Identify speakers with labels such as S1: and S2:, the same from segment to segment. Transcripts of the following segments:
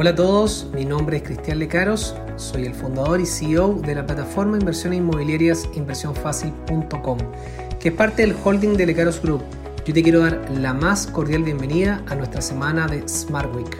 S1: Hola a todos, mi nombre es Cristian Lecaros, soy el fundador y CEO de la plataforma inversiones inmobiliarias inversionfacil.com, que es parte del holding de Lecaros Group. Yo te quiero dar la más cordial bienvenida a nuestra semana de Smart Week.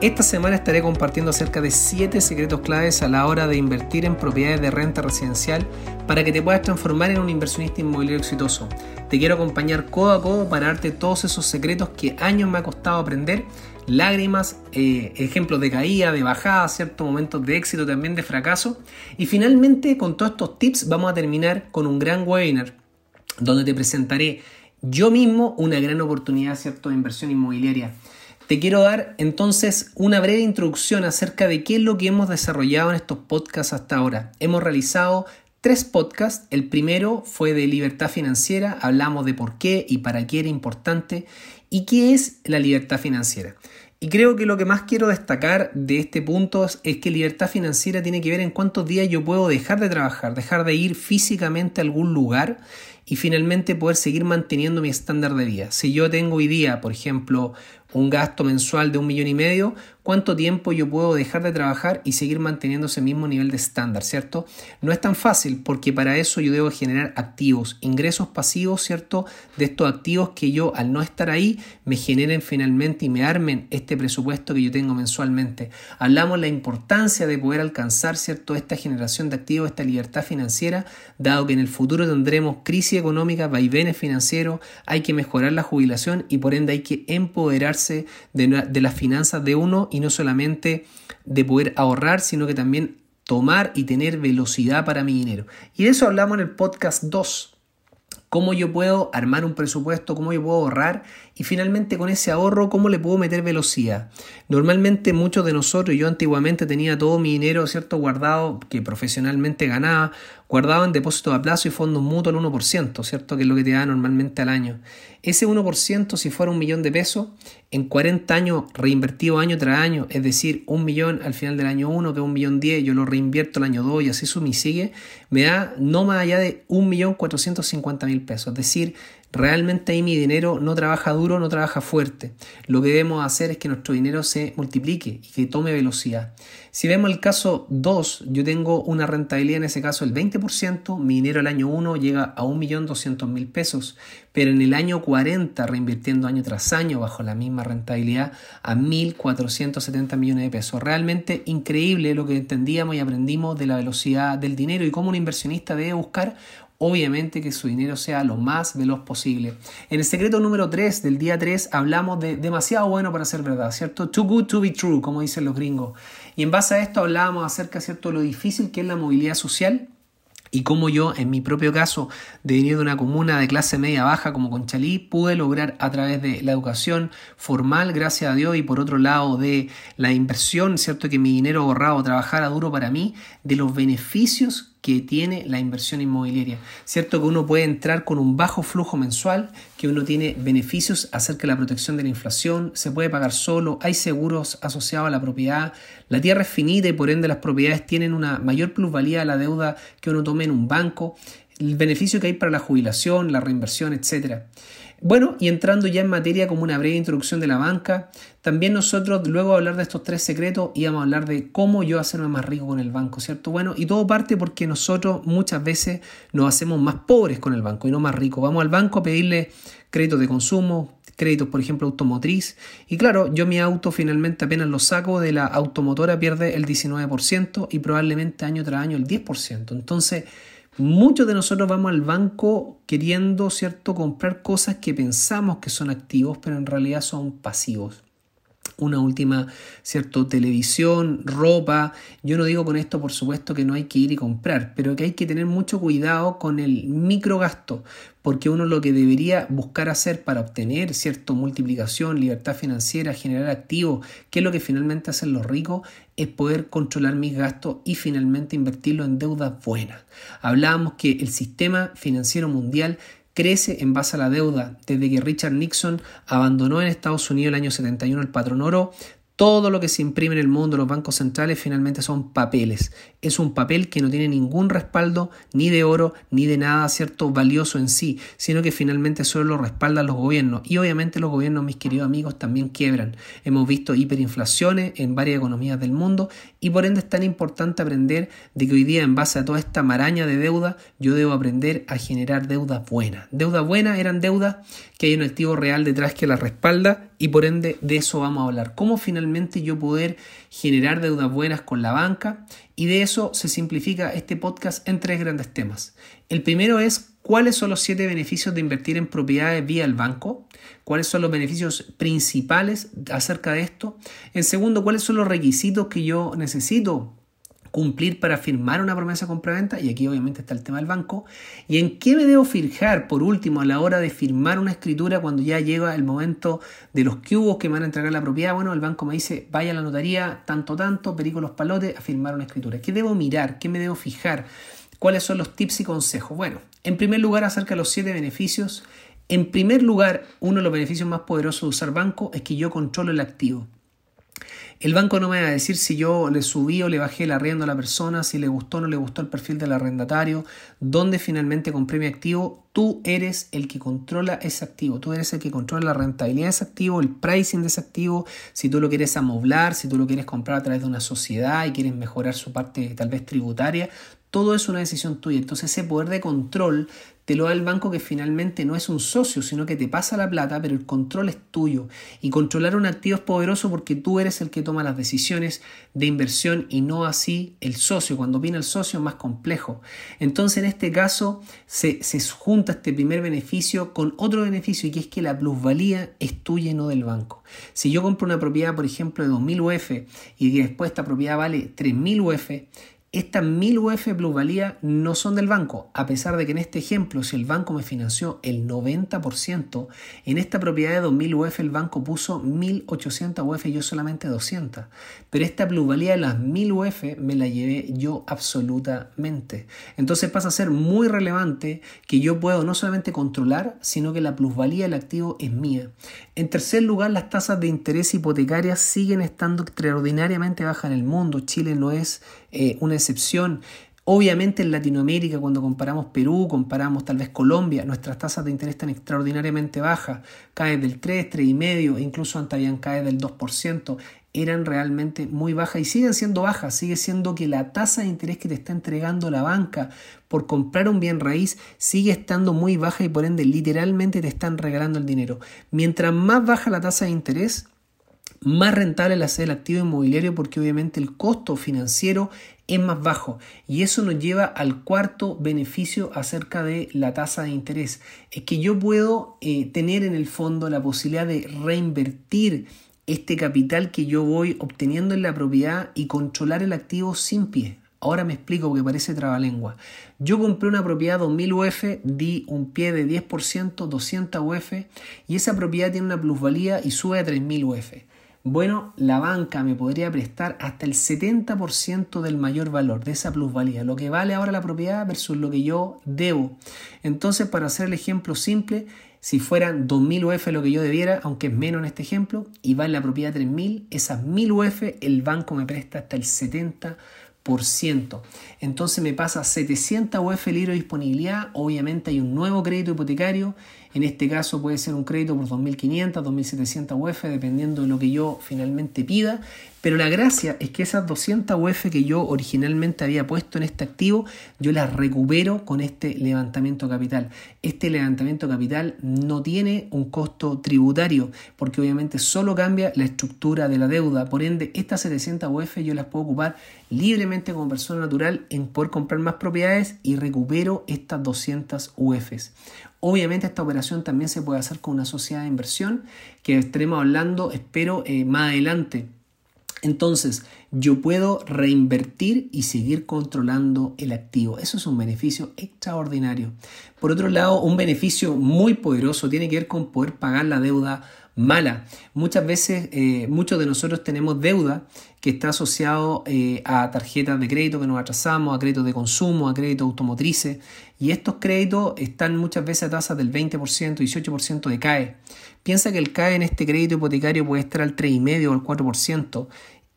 S1: Esta semana estaré compartiendo acerca de 7 secretos claves a la hora de invertir en propiedades de renta residencial para que te puedas transformar en un inversionista inmobiliario exitoso. Te quiero acompañar codo a codo para darte todos esos secretos que años me ha costado aprender lágrimas, eh, ejemplos de caída, de bajada, ciertos momentos de éxito, también de fracaso. Y finalmente, con todos estos tips, vamos a terminar con un gran webinar donde te presentaré yo mismo una gran oportunidad ¿cierto? de inversión inmobiliaria. Te quiero dar entonces una breve introducción acerca de qué es lo que hemos desarrollado en estos podcasts hasta ahora. Hemos realizado tres podcasts. El primero fue de libertad financiera, hablamos de por qué y para qué era importante y qué es la libertad financiera. Y creo que lo que más quiero destacar de este punto es que libertad financiera tiene que ver en cuántos días yo puedo dejar de trabajar, dejar de ir físicamente a algún lugar y finalmente poder seguir manteniendo mi estándar de vida. Si yo tengo hoy día, por ejemplo, un gasto mensual de un millón y medio, cuánto tiempo yo puedo dejar de trabajar y seguir manteniendo ese mismo nivel de estándar, ¿cierto? No es tan fácil porque para eso yo debo generar activos, ingresos pasivos, ¿cierto? De estos activos que yo al no estar ahí me generen finalmente y me armen este presupuesto que yo tengo mensualmente. Hablamos la importancia de poder alcanzar, ¿cierto? Esta generación de activos, esta libertad financiera, dado que en el futuro tendremos crisis económica, vaivenes financieros, hay que mejorar la jubilación y por ende hay que empoderarse de, de las finanzas de uno y no solamente de poder ahorrar, sino que también tomar y tener velocidad para mi dinero. Y de eso hablamos en el podcast 2. Cómo yo puedo armar un presupuesto, cómo yo puedo ahorrar y finalmente con ese ahorro, cómo le puedo meter velocidad. Normalmente muchos de nosotros, yo antiguamente tenía todo mi dinero, ¿cierto? Guardado, que profesionalmente ganaba, guardado en depósitos a plazo y fondos mutuos al 1%, ¿cierto? Que es lo que te da normalmente al año. Ese 1%, si fuera un millón de pesos, en 40 años reinvertido año tras año, es decir, un millón al final del año 1, que un millón 10, yo lo reinvierto el año 2 y así y sigue, me da no más allá de un millón 450 mil pesos. Es decir, Realmente ahí mi dinero no trabaja duro, no trabaja fuerte. Lo que debemos hacer es que nuestro dinero se multiplique y que tome velocidad. Si vemos el caso 2, yo tengo una rentabilidad en ese caso del 20%, mi dinero el año 1 llega a 1.200.000 pesos, pero en el año 40, reinvirtiendo año tras año bajo la misma rentabilidad, a 1.470 millones de pesos. Realmente increíble lo que entendíamos y aprendimos de la velocidad del dinero y cómo un inversionista debe buscar obviamente que su dinero sea lo más veloz posible. En el secreto número 3 del día 3 hablamos de demasiado bueno para ser verdad, ¿cierto? Too good to be true, como dicen los gringos. Y en base a esto hablábamos acerca, ¿cierto?, lo difícil que es la movilidad social y cómo yo, en mi propio caso, de venir de una comuna de clase media baja como Conchalí, pude lograr a través de la educación formal, gracias a Dios, y por otro lado de la inversión, ¿cierto? Que mi dinero ahorrado trabajara duro para mí, de los beneficios que tiene la inversión inmobiliaria. Cierto que uno puede entrar con un bajo flujo mensual, que uno tiene beneficios acerca de la protección de la inflación, se puede pagar solo, hay seguros asociados a la propiedad, la tierra es finita y por ende las propiedades tienen una mayor plusvalía a la deuda que uno tome en un banco, el beneficio que hay para la jubilación, la reinversión, etcétera. Bueno, y entrando ya en materia como una breve introducción de la banca, también nosotros luego de hablar de estos tres secretos íbamos a hablar de cómo yo hacerme más rico con el banco, ¿cierto? Bueno, y todo parte porque nosotros muchas veces nos hacemos más pobres con el banco y no más ricos. Vamos al banco a pedirle créditos de consumo, créditos, por ejemplo, automotriz. Y claro, yo mi auto finalmente apenas lo saco de la automotora pierde el 19% y probablemente año tras año el 10%. Entonces, Muchos de nosotros vamos al banco queriendo, ¿cierto?, comprar cosas que pensamos que son activos, pero en realidad son pasivos una última, ¿cierto? Televisión, ropa. Yo no digo con esto, por supuesto, que no hay que ir y comprar, pero que hay que tener mucho cuidado con el microgasto, porque uno lo que debería buscar hacer para obtener, ¿cierto? Multiplicación, libertad financiera, generar activos, que es lo que finalmente hacen los ricos, es poder controlar mis gastos y finalmente invertirlo en deudas buenas. Hablábamos que el sistema financiero mundial crece en base a la deuda. Desde que Richard Nixon abandonó en Estados Unidos el año 71 el patrón oro, Todo lo que se imprime en el mundo, los bancos centrales, finalmente son papeles. Es un papel que no tiene ningún respaldo, ni de oro, ni de nada cierto valioso en sí, sino que finalmente solo lo respaldan los gobiernos. Y obviamente los gobiernos, mis queridos amigos, también quiebran. Hemos visto hiperinflaciones en varias economías del mundo y por ende es tan importante aprender de que hoy día, en base a toda esta maraña de deuda, yo debo aprender a generar deudas buenas. Deudas buenas eran deudas que hay un activo real detrás que la respalda y por ende de eso vamos a hablar. ¿Cómo finalmente yo poder generar deudas buenas con la banca? Y de eso se simplifica este podcast en tres grandes temas. El primero es cuáles son los siete beneficios de invertir en propiedades vía el banco, cuáles son los beneficios principales acerca de esto. En segundo, cuáles son los requisitos que yo necesito cumplir para firmar una promesa compraventa, y aquí obviamente está el tema del banco, y en qué me debo fijar por último a la hora de firmar una escritura cuando ya llega el momento de los cubos que me van a entregar la propiedad, bueno, el banco me dice, vaya a la notaría, tanto, tanto, perico los palotes, a firmar una escritura. ¿Qué debo mirar? ¿Qué me debo fijar? ¿Cuáles son los tips y consejos? Bueno, en primer lugar, acerca de los siete beneficios. En primer lugar, uno de los beneficios más poderosos de usar banco es que yo controlo el activo. El banco no me va a decir si yo le subí o le bajé el arriendo a la persona, si le gustó o no le gustó el perfil del arrendatario, dónde finalmente compré mi activo. Tú eres el que controla ese activo, tú eres el que controla la rentabilidad de ese activo, el pricing de ese activo, si tú lo quieres amoblar, si tú lo quieres comprar a través de una sociedad y quieres mejorar su parte tal vez tributaria, todo es una decisión tuya. Entonces ese poder de control te lo da el banco que finalmente no es un socio, sino que te pasa la plata, pero el control es tuyo. Y controlar un activo es poderoso porque tú eres el que toma las decisiones de inversión y no así el socio. Cuando viene el socio es más complejo. Entonces en este caso se, junta este primer beneficio con otro beneficio y que es que la plusvalía es tuya y no del banco. Si yo compro una propiedad, por ejemplo, de 2.000 UF y después esta propiedad vale 3.000 UF, estas 1000 UF plusvalía no son del banco, a pesar de que en este ejemplo, si el banco me financió el 90%, en esta propiedad de 2000 UF el banco puso 1800 UF y yo solamente 200. Pero esta plusvalía de las 1000 UF me la llevé yo absolutamente. Entonces pasa a ser muy relevante que yo puedo no solamente controlar, sino que la plusvalía del activo es mía. En tercer lugar, las tasas de interés hipotecarias siguen estando extraordinariamente bajas en el mundo. Chile no es eh, una excepción. Obviamente en Latinoamérica, cuando comparamos Perú, comparamos tal vez Colombia, nuestras tasas de interés están extraordinariamente bajas, caen del 3, 3,5, incluso antes habían caído del 2%, eran realmente muy bajas y siguen siendo bajas, sigue siendo que la tasa de interés que te está entregando la banca por comprar un bien raíz sigue estando muy baja y por ende literalmente te están regalando el dinero. Mientras más baja la tasa de interés, más rentable la hacer el activo inmobiliario porque obviamente el costo financiero es más bajo y eso nos lleva al cuarto beneficio acerca de la tasa de interés es que yo puedo eh, tener en el fondo la posibilidad de reinvertir este capital que yo voy obteniendo en la propiedad y controlar el activo sin pie. Ahora me explico porque parece trabalengua. Yo compré una propiedad 2000 UF, di un pie de 10%, 200 UF y esa propiedad tiene una plusvalía y sube a 3000 UF. Bueno, la banca me podría prestar hasta el 70% del mayor valor de esa plusvalía, lo que vale ahora la propiedad versus lo que yo debo. Entonces, para hacer el ejemplo simple, si fueran 2.000 UF lo que yo debiera, aunque es menos en este ejemplo, y vale la propiedad 3.000, esas 1.000 UF el banco me presta hasta el 70%. Entonces me pasa 700 UF libro de disponibilidad, obviamente hay un nuevo crédito hipotecario. En este caso puede ser un crédito por 2.500, 2.700 UF, dependiendo de lo que yo finalmente pida. Pero la gracia es que esas 200 UF que yo originalmente había puesto en este activo, yo las recupero con este levantamiento capital. Este levantamiento capital no tiene un costo tributario, porque obviamente solo cambia la estructura de la deuda. Por ende, estas 700 UF yo las puedo ocupar libremente como persona natural en poder comprar más propiedades y recupero estas 200 UFs. Obviamente esta operación también se puede hacer con una sociedad de inversión que estaremos hablando, espero, eh, más adelante. Entonces, yo puedo reinvertir y seguir controlando el activo. Eso es un beneficio extraordinario. Por otro lado, un beneficio muy poderoso tiene que ver con poder pagar la deuda mala. Muchas veces, eh, muchos de nosotros tenemos deuda que está asociado eh, a tarjetas de crédito que nos atrasamos, a créditos de consumo, a créditos automotrices, y estos créditos están muchas veces a tasas del 20%, 18% de CAE. Piensa que el CAE en este crédito hipotecario puede estar al 3,5 o al 4%,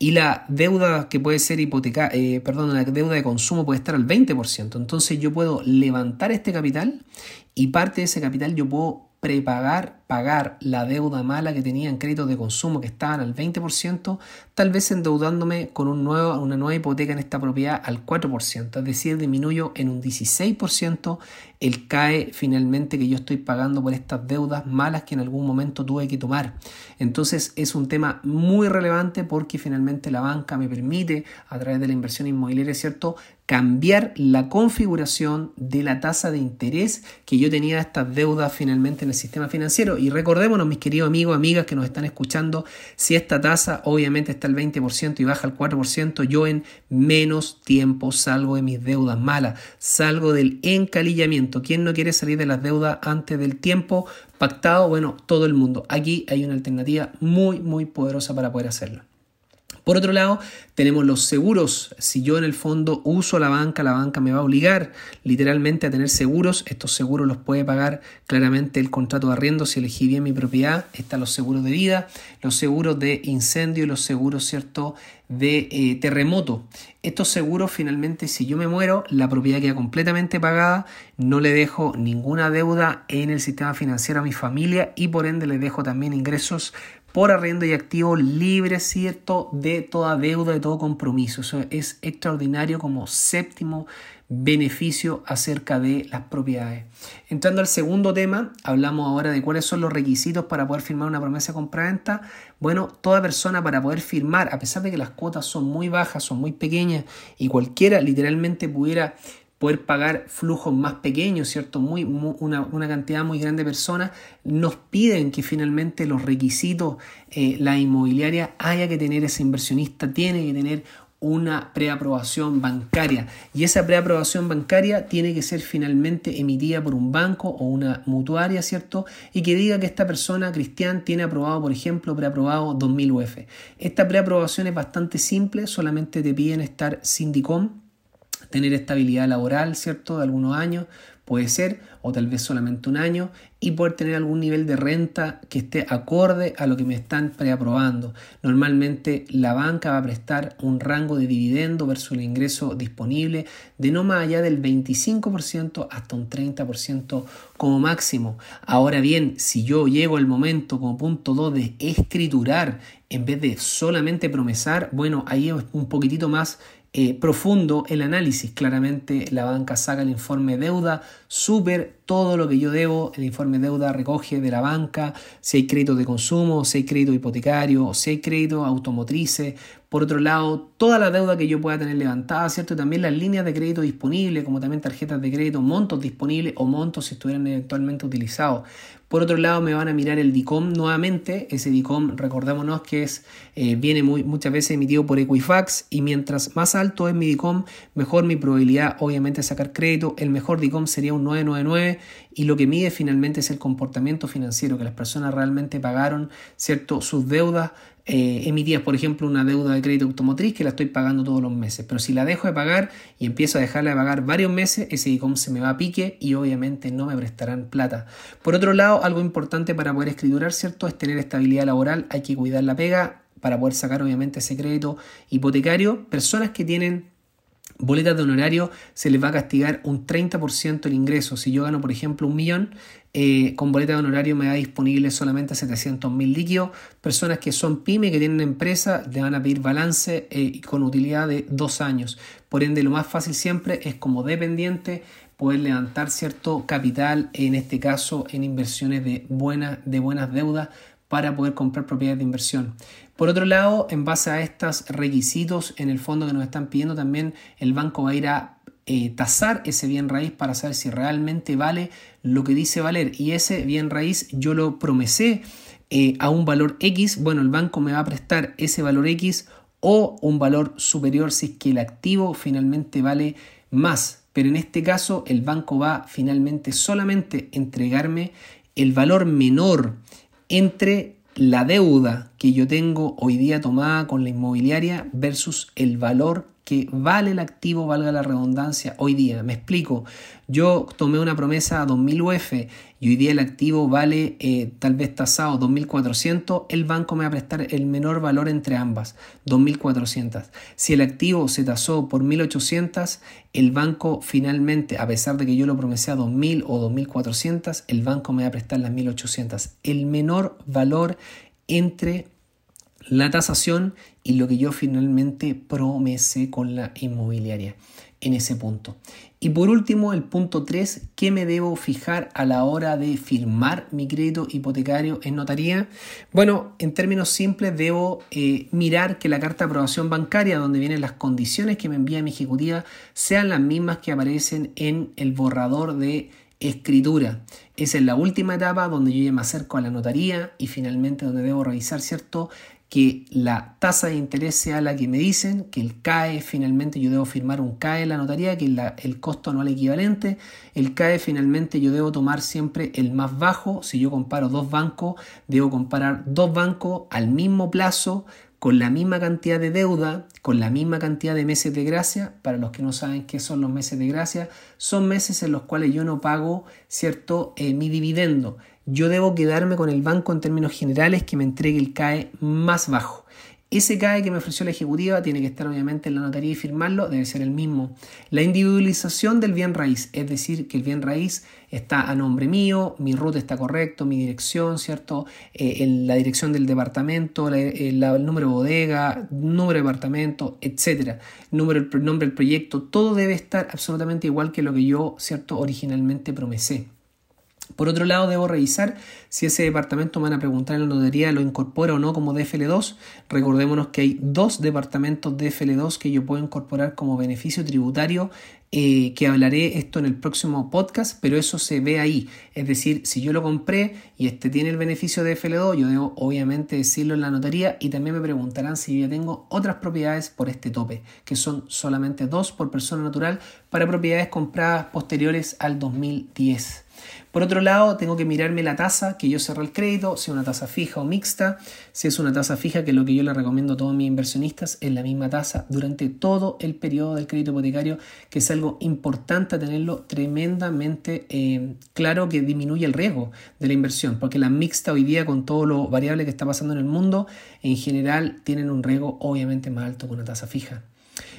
S1: y la deuda que puede ser hipoteca, eh, perdón, la deuda de consumo puede estar al 20%. Entonces yo puedo levantar este capital y parte de ese capital yo puedo prepagar, pagar la deuda mala que tenía en créditos de consumo que estaban al 20%, tal vez endeudándome con un nuevo, una nueva hipoteca en esta propiedad al 4%, es decir, disminuyo en un 16% el CAE finalmente que yo estoy pagando por estas deudas malas que en algún momento tuve que tomar. Entonces es un tema muy relevante porque finalmente la banca me permite a través de la inversión inmobiliaria, ¿cierto?, cambiar la configuración de la tasa de interés que yo tenía estas deudas finalmente en el sistema financiero. Y recordémonos, mis queridos amigos, amigas que nos están escuchando, si esta tasa obviamente está al 20% y baja al 4%, yo en menos tiempo salgo de mis deudas malas, salgo del encalillamiento. ¿Quién no quiere salir de las deudas antes del tiempo pactado? Bueno, todo el mundo. Aquí hay una alternativa muy, muy poderosa para poder hacerlo. Por otro lado, tenemos los seguros. Si yo en el fondo uso la banca, la banca me va a obligar literalmente a tener seguros. Estos seguros los puede pagar claramente el contrato de arriendo si elegí bien mi propiedad. Están los seguros de vida, los seguros de incendio y los seguros, ¿cierto?, de eh, terremoto. Estos seguros finalmente, si yo me muero, la propiedad queda completamente pagada, no le dejo ninguna deuda en el sistema financiero a mi familia y por ende le dejo también ingresos por arriendo y activo libre, ¿cierto? De toda deuda, de todo compromiso. Eso es extraordinario como séptimo beneficio acerca de las propiedades. Entrando al segundo tema, hablamos ahora de cuáles son los requisitos para poder firmar una promesa de compraventa. Bueno, toda persona para poder firmar, a pesar de que las cuotas son muy bajas, son muy pequeñas y cualquiera literalmente pudiera poder pagar flujos más pequeños, ¿cierto? Muy, una, cantidad muy grande de personas, nos piden que finalmente los requisitos, eh, la inmobiliaria haya que tener ese inversionista, tiene que tener una preaprobación bancaria y esa preaprobación bancaria tiene que ser finalmente emitida por un banco o una mutuaria, ¿cierto? Y que diga que esta persona, Cristian, tiene aprobado, por ejemplo, preaprobado 2000 UF. Esta preaprobación es bastante simple, solamente te piden estar sindicom tener estabilidad laboral, ¿cierto? De algunos años, puede ser, o tal vez solamente un año, y poder tener algún nivel de renta que esté acorde a lo que me están preaprobando. Normalmente la banca va a prestar un rango de dividendo versus el ingreso disponible de no más allá del 25% hasta un 30% como máximo. Ahora bien, si yo llego al momento como punto 2 de escriturar en vez de solamente promesar, bueno, ahí es un poquitito más eh, profundo el análisis. Claramente la banca saca el informe deuda, súper todo lo que yo debo, el informe deuda recoge de la banca, si hay crédito de consumo, si hay crédito hipotecario, si hay crédito automotrices. Por otro lado, toda la deuda que yo pueda tener levantada, ¿cierto? También las líneas de crédito disponibles, como también tarjetas de crédito, montos disponibles o montos si estuvieran eventualmente utilizados. Por otro lado, me van a mirar el DICOM nuevamente. Ese DICOM, recordémonos que es, eh, viene muy, muchas veces emitido por Equifax y mientras más alto es mi DICOM, mejor mi probabilidad obviamente de sacar crédito. El mejor DICOM sería un 999 y lo que mide finalmente es el comportamiento financiero, que las personas realmente pagaron ¿cierto? sus deudas eh, emitidas, por ejemplo, una deuda de crédito automotriz que la estoy pagando todos los meses. Pero si la dejo de pagar y empiezo a dejarla de pagar varios meses, ese ICOM se me va a pique y obviamente no me prestarán plata. Por otro lado, algo importante para poder escriturar, ¿cierto? Es tener estabilidad laboral, hay que cuidar la pega para poder sacar obviamente ese crédito hipotecario. Personas que tienen boletas de honorario se les va a castigar un 30% el ingreso. Si yo gano, por ejemplo, un millón, eh, con boleta de honorario me da disponible solamente 700 mil líquidos. Personas que son pyme, que tienen empresa, le van a pedir balance eh, con utilidad de dos años. Por ende, lo más fácil siempre es como dependiente poder levantar cierto capital, en este caso en inversiones de, buenas de buenas deudas para poder comprar propiedades de inversión. Por otro lado, en base a estos requisitos en el fondo que nos están pidiendo, también el banco va a ir a eh, tasar ese bien raíz para saber si realmente vale lo que dice valer. Y ese bien raíz yo lo promesé eh, a un valor X. Bueno, el banco me va a prestar ese valor X o un valor superior si es que el activo finalmente vale más. Pero en este caso el banco va finalmente solamente entregarme el valor menor entre la deuda que yo tengo hoy día tomada con la inmobiliaria versus el valor que vale el activo, valga la redundancia, hoy día. Me explico, yo tomé una promesa a 2.000 UF y hoy día el activo vale eh, tal vez tasado 2.400, el banco me va a prestar el menor valor entre ambas, 2.400. Si el activo se tasó por 1.800, el banco finalmente, a pesar de que yo lo promesé a 2.000 o 2.400, el banco me va a prestar las 1.800. El menor valor entre la tasación y lo que yo finalmente promesé con la inmobiliaria en ese punto. Y por último, el punto 3, ¿qué me debo fijar a la hora de firmar mi crédito hipotecario en notaría? Bueno, en términos simples, debo eh, mirar que la carta de aprobación bancaria, donde vienen las condiciones que me envía mi ejecutiva, sean las mismas que aparecen en el borrador de escritura. Esa es la última etapa donde yo ya me acerco a la notaría y finalmente donde debo revisar, ¿cierto? Que la tasa de interés sea la que me dicen, que el CAE finalmente yo debo firmar un CAE en la notaría, que es el costo anual equivalente. El CAE finalmente yo debo tomar siempre el más bajo. Si yo comparo dos bancos, debo comparar dos bancos al mismo plazo, con la misma cantidad de deuda, con la misma cantidad de meses de gracia. Para los que no saben qué son los meses de gracia, son meses en los cuales yo no pago, ¿cierto?, eh, mi dividendo yo debo quedarme con el banco en términos generales que me entregue el CAE más bajo. Ese CAE que me ofreció la ejecutiva tiene que estar obviamente en la notaría y firmarlo, debe ser el mismo. La individualización del bien raíz, es decir, que el bien raíz está a nombre mío, mi ruta está correcto, mi dirección, ¿cierto? Eh, la dirección del departamento, el, número de bodega, número de departamento, etcétera. Número, el nombre del proyecto, todo debe estar absolutamente igual que lo que yo, ¿cierto? Originalmente promesé. Por otro lado, debo revisar si ese departamento me van a preguntar en la notaría lo incorpora o no como DFL2. Recordémonos que hay dos departamentos DFL2 que yo puedo incorporar como beneficio tributario, eh, que hablaré esto en el próximo podcast, pero eso se ve ahí. Es decir, si yo lo compré y este tiene el beneficio de DFL2, yo debo obviamente decirlo en la notaría y también me preguntarán si yo ya tengo otras propiedades por este tope, que son solamente dos por persona natural para propiedades compradas posteriores al 2010. Por otro lado, tengo que mirarme la tasa que yo cerré el crédito, si es una tasa fija o mixta. Si es una tasa fija, que es lo que yo le recomiendo a todos mis inversionistas, es la misma tasa durante todo el periodo del crédito hipotecario, que es algo importante tenerlo tremendamente eh, claro que disminuye el riesgo de la inversión, porque la mixta hoy día con todo lo variable que está pasando en el mundo, en general tienen un riesgo obviamente más alto que una tasa fija.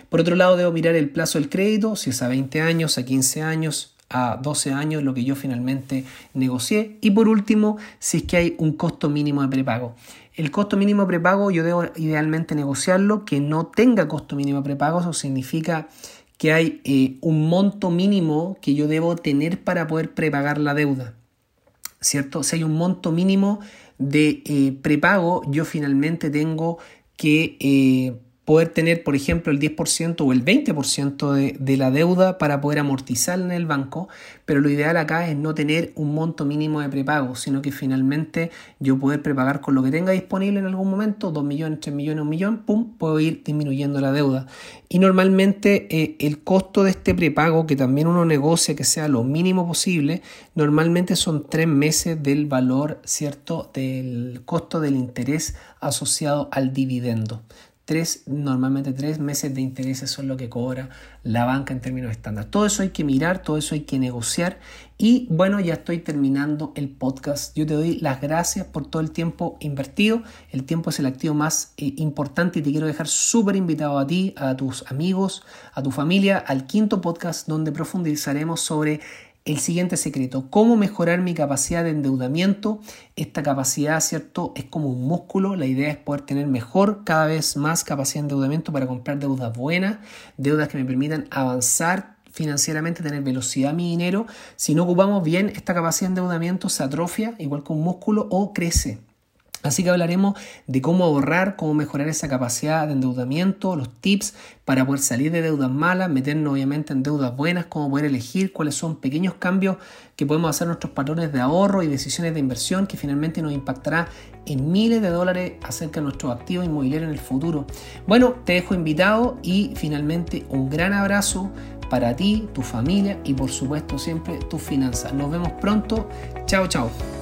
S1: Por otro lado, debo mirar el plazo del crédito, si es a 20 años, a 15 años, a 12 años lo que yo finalmente negocié. Y por último, si es que hay un costo mínimo de prepago. El costo mínimo de prepago yo debo idealmente negociarlo, que no tenga costo mínimo de prepago, eso significa que hay eh, un monto mínimo que yo debo tener para poder prepagar la deuda. ¿Cierto? Si hay un monto mínimo de eh, prepago, yo finalmente tengo que eh, poder tener, por ejemplo, el 10% o el 20% de, de, la deuda para poder amortizar en el banco, pero lo ideal acá es no tener un monto mínimo de prepago, sino que finalmente yo poder prepagar con lo que tenga disponible en algún momento, 2 millones, 3 millones, 1 millón, pum, puedo ir disminuyendo la deuda. Y normalmente eh, el costo de este prepago, que también uno negocia que sea lo mínimo posible, normalmente son 3 meses del valor, ¿cierto?, del costo del interés asociado al dividendo normalmente tres meses de intereses son lo que cobra la banca en términos estándar. Todo eso hay que mirar, todo eso hay que negociar y bueno, ya estoy terminando el podcast. Yo te doy las gracias por todo el tiempo invertido. El tiempo es el activo más eh, importante y te quiero dejar súper invitado a ti, a tus amigos, a tu familia, al quinto podcast donde profundizaremos sobre el siguiente secreto, cómo mejorar mi capacidad de endeudamiento. Esta capacidad, ¿cierto? Es como un músculo. La idea es poder tener mejor, cada vez más capacidad de endeudamiento para comprar deudas buenas, deudas que me permitan avanzar financieramente, tener velocidad mi dinero. Si no ocupamos bien esta capacidad de endeudamiento, se atrofia, igual que un músculo, o crece. Así que hablaremos de cómo ahorrar, cómo mejorar esa capacidad de endeudamiento, los tips para poder salir de deudas malas, meternos obviamente en deudas buenas, cómo poder elegir cuáles son pequeños cambios que podemos hacer en nuestros patrones de ahorro y decisiones de inversión que finalmente nos impactará en miles de dólares acerca de nuestros activos inmobiliarios en el futuro. Bueno, te dejo invitado y finalmente un gran abrazo para ti, tu familia y por supuesto siempre tus finanzas. Nos vemos pronto. Chao, chao.